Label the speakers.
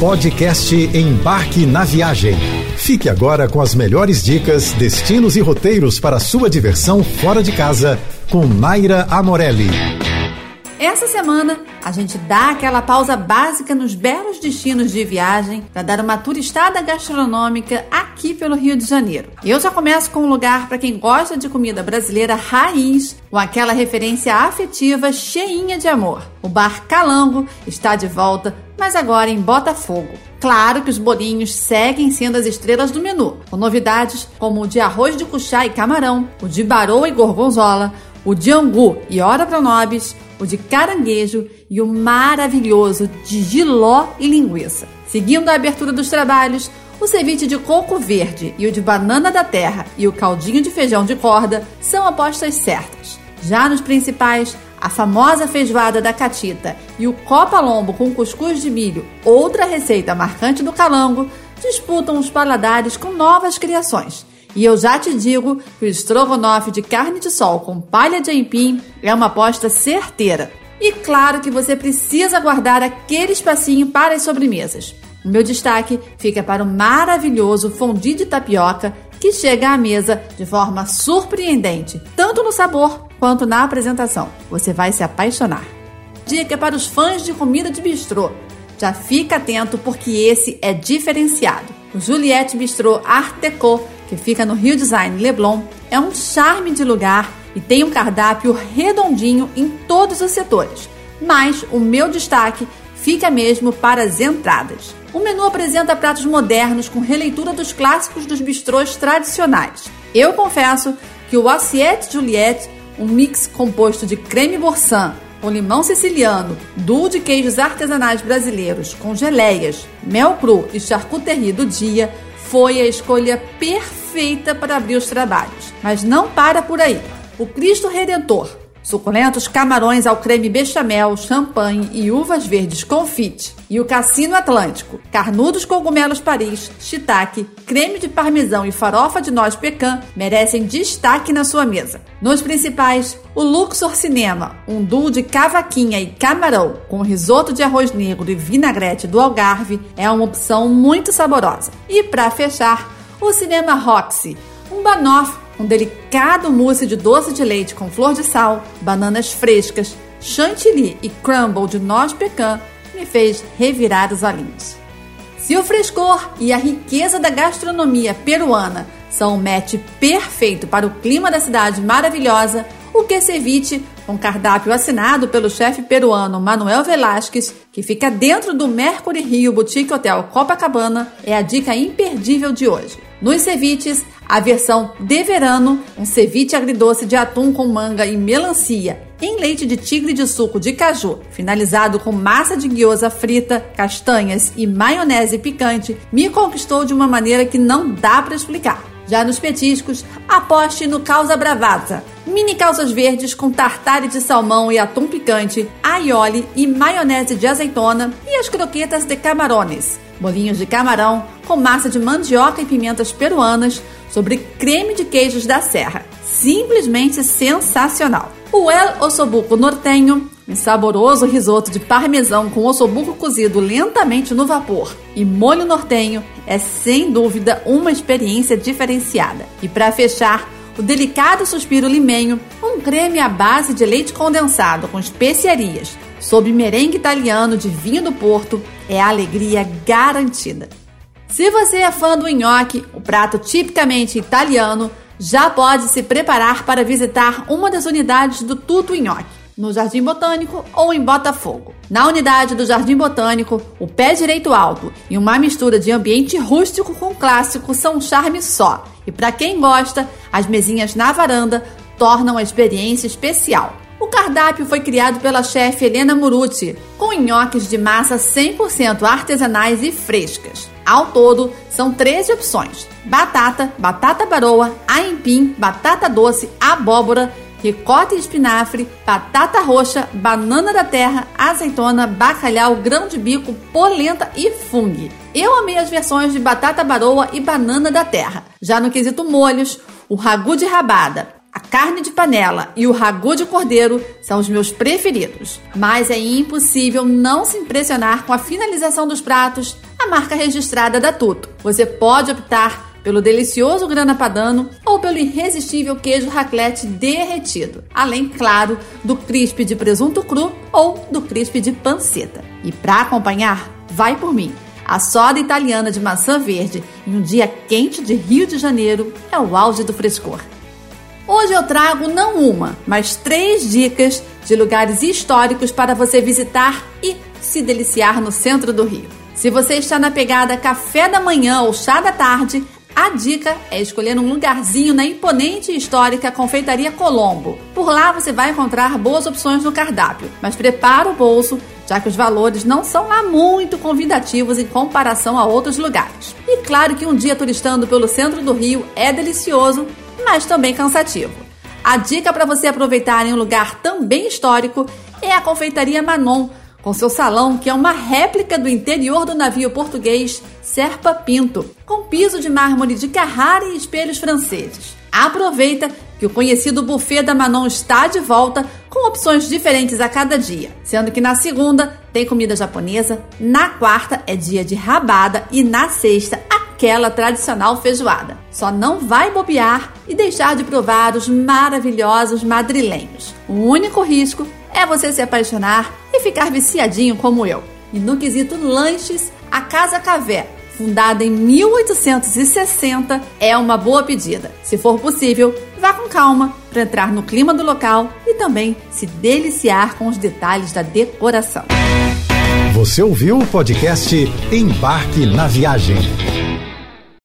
Speaker 1: Podcast Embarque na Viagem. Fique agora com as melhores dicas, destinos e roteiros para sua diversão fora de casa com Naira Amorelli.
Speaker 2: Essa semana a gente dá aquela pausa básica nos belos destinos de viagem para dar uma turistada gastronômica aqui pelo Rio de Janeiro. Eu já começo com um lugar para quem gosta de comida brasileira raiz, com aquela referência afetiva cheinha de amor. O Bar Calango está de volta, mas agora em Botafogo. Claro que os bolinhos seguem sendo as estrelas do menu, com novidades como o de arroz de cuchá e camarão, o de baroa e gorgonzola, o de angu e ora pronobis, o de caranguejo e o maravilhoso de giló e linguiça. Seguindo a abertura dos trabalhos, o ceviche de coco verde e o de banana da terra e o caldinho de feijão de corda são apostas certas. Já nos principais, a famosa feijoada da catita e o copa-lombo com cuscuz de milho, outra receita marcante do calango, disputam os paladares com novas criações. E eu já te digo que o estrogonofe de carne de sol com palha de aipim é uma aposta certeira. E claro que você precisa guardar aquele espacinho para as sobremesas. O meu destaque fica para o maravilhoso fondue de tapioca que chega à mesa de forma surpreendente, tanto no sabor quanto na apresentação. Você vai se apaixonar. Dica para os fãs de comida de bistrô. Já fica atento porque esse é diferenciado. O Juliette Bistrô Art Deco que fica no Rio Design Leblon, é um charme de lugar e tem um cardápio redondinho em todos os setores. Mas o meu destaque fica mesmo para as entradas. O menu apresenta pratos modernos com releitura dos clássicos dos bistrôs tradicionais. Eu confesso que o Assiette Juliette, um mix composto de creme boursin com limão siciliano, duo de queijos artesanais brasileiros com geleias, mel cru e charcuterie do dia, foi a escolha perfeita para abrir os trabalhos. Mas não para por aí. O Cristo Redentor, suculentos camarões ao creme bechamel, champanhe e uvas verdes confite, e o Cassino Atlântico, carnudos cogumelos Paris, shiitake, creme de parmesão e farofa de noz pecan merecem destaque na sua mesa. Nos principais, o Luxor Cinema, um duo de cavaquinha e camarão com risoto de arroz negro e vinagrete do Algarve, é uma opção muito saborosa. E para fechar, o Cinema Roxy, um banoffee um delicado mousse de doce de leite com flor de sal, bananas frescas, chantilly e crumble de noz pecan me fez revirar os olhinhos. Se o frescor e a riqueza da gastronomia peruana são um match perfeito para o clima da cidade maravilhosa, o que ceviche, com cardápio assinado pelo chefe peruano Manuel Velasquez, que fica dentro do Mercury Rio Boutique Hotel Copacabana, é a dica imperdível de hoje. Nos ceviches, a versão de verano, um ceviche agridoce de atum com manga e melancia, em leite de tigre de suco de caju, finalizado com massa de gyoza frita, castanhas e maionese picante, me conquistou de uma maneira que não dá para explicar. Já nos petiscos, aposte no causa bravata. Mini calças verdes com tartare de salmão e atum picante, aioli e maionese de azeitona e as croquetas de camarones. Bolinhos de camarão com massa de mandioca e pimentas peruanas sobre creme de queijos da serra. Simplesmente sensacional. O El Ossobuco Nortenho, um saboroso risoto de parmesão com ossobuco cozido lentamente no vapor e molho nortenho, é sem dúvida uma experiência diferenciada. E para fechar, o delicado suspiro limenho, um creme à base de leite condensado com especiarias, sob merengue italiano de vinho do Porto, é alegria garantida. Se você é fã do nhoque, o prato tipicamente italiano, já pode se preparar para visitar uma das unidades do Tuto Nhoque, no Jardim Botânico ou em Botafogo. Na unidade do Jardim Botânico, o pé direito alto e uma mistura de ambiente rústico com clássico são um charme só. E para quem gosta, as mesinhas na varanda tornam a experiência especial. O cardápio foi criado pela chefe Helena Muruti, com nhoques de massa 100% artesanais e frescas. Ao todo, são 13 opções: batata, batata baroa, aipim, batata doce, abóbora, ricota e espinafre, batata roxa, banana da terra, azeitona, bacalhau, grão de bico, polenta e fungo. Eu amei as versões de batata baroa e banana da terra. Já no quesito molhos, o ragu de rabada, A carne de panela e o ragu de cordeiro são os meus preferidos, mas é impossível não se impressionar com a finalização dos pratos, a marca registrada da Tuto. Você pode optar pelo delicioso grana padano ou pelo irresistível queijo raclette derretido, além, claro, do crisp de presunto cru ou do crisp de panceta. E para acompanhar, vai por mim. A soda italiana de maçã verde em um dia quente de Rio de Janeiro é o auge do frescor. Hoje eu trago não uma, mas três dicas de lugares históricos para você visitar e se deliciar no centro do Rio. Se você está na pegada café da manhã ou chá da tarde, a dica é escolher um lugarzinho na imponente e histórica Confeitaria Colombo. Por lá você vai encontrar boas opções no cardápio, mas prepara o bolso, já que os valores não são lá muito convidativos em comparação a outros lugares. E claro que um dia turistando pelo centro do Rio é delicioso mas também cansativo. A dica para você aproveitar em um lugar também histórico é a Confeitaria Manon, com seu salão que é uma réplica do interior do navio português Serpa Pinto, com piso de mármore de Carrara e espelhos franceses. Aproveita que o conhecido buffet da Manon está de volta com opções diferentes a cada dia, sendo que na segunda tem comida japonesa, na quarta é dia de rabada e na sexta aquela tradicional feijoada. Só não vai bobear e deixar de provar os maravilhosos madrilenhos. O único risco é você se apaixonar e ficar viciadinho como eu. E no quesito lanches, a Casa Cavé, fundada em 1860, é uma boa pedida. Se for possível, vá com calma para entrar no clima do local e também se deliciar com os detalhes da decoração.
Speaker 1: Você ouviu o podcast Embarque na Viagem.